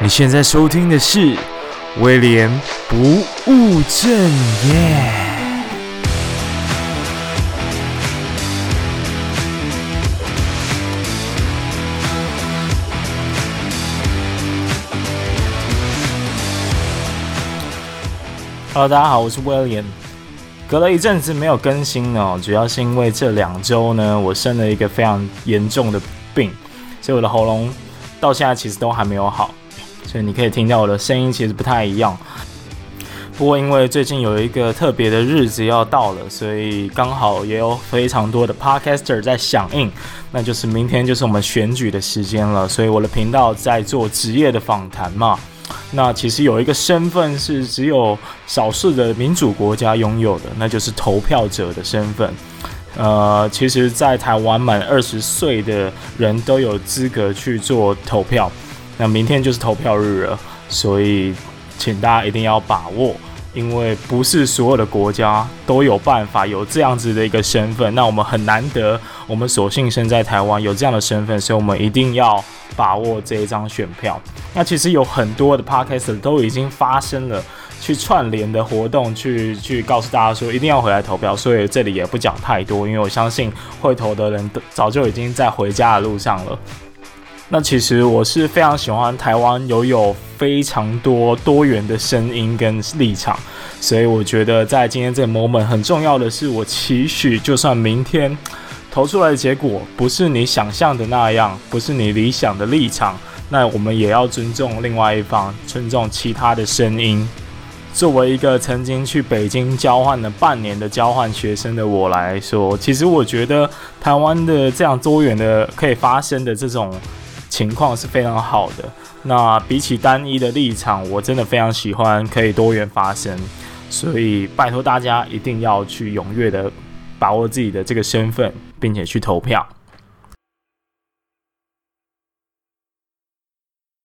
你现在收听的是威廉不务正业。Hello，大家好，我是威廉。隔了一阵子没有更新哦，主要是因为这两周呢，我生了一个非常严重的病，所以我的喉咙到现在其实都还没有好，所以你可以听到我的声音其实不太一样。不过因为最近有一个特别的日子要到了，所以刚好也有非常多的 podcaster 在响应，那就是明天就是我们选举的时间了，所以我的频道在做职业的访谈嘛。那其实有一个身份是只有少数的民主国家拥有的，那就是投票者的身份。呃，其实，在台湾满二十岁的人都有资格去做投票。那明天就是投票日了，所以请大家一定要把握，因为不是所有的国家都有办法有这样子的一个身份。那我们很难得，我们所幸生在台湾有这样的身份，所以我们一定要把握这一张选票。那其实有很多的 podcast 都已经发生了去串联的活动，去去告诉大家说一定要回来投票。所以这里也不讲太多，因为我相信会投的人都早就已经在回家的路上了。那其实我是非常喜欢台湾拥有非常多多元的声音跟立场，所以我觉得在今天这个 moment 很重要的是，我期许就算明天投出来的结果不是你想象的那样，不是你理想的立场。那我们也要尊重另外一方，尊重其他的声音。作为一个曾经去北京交换了半年的交换学生的我来说，其实我觉得台湾的这样多元的可以发生的这种情况是非常好的。那比起单一的立场，我真的非常喜欢可以多元发声。所以拜托大家一定要去踊跃的把握自己的这个身份，并且去投票。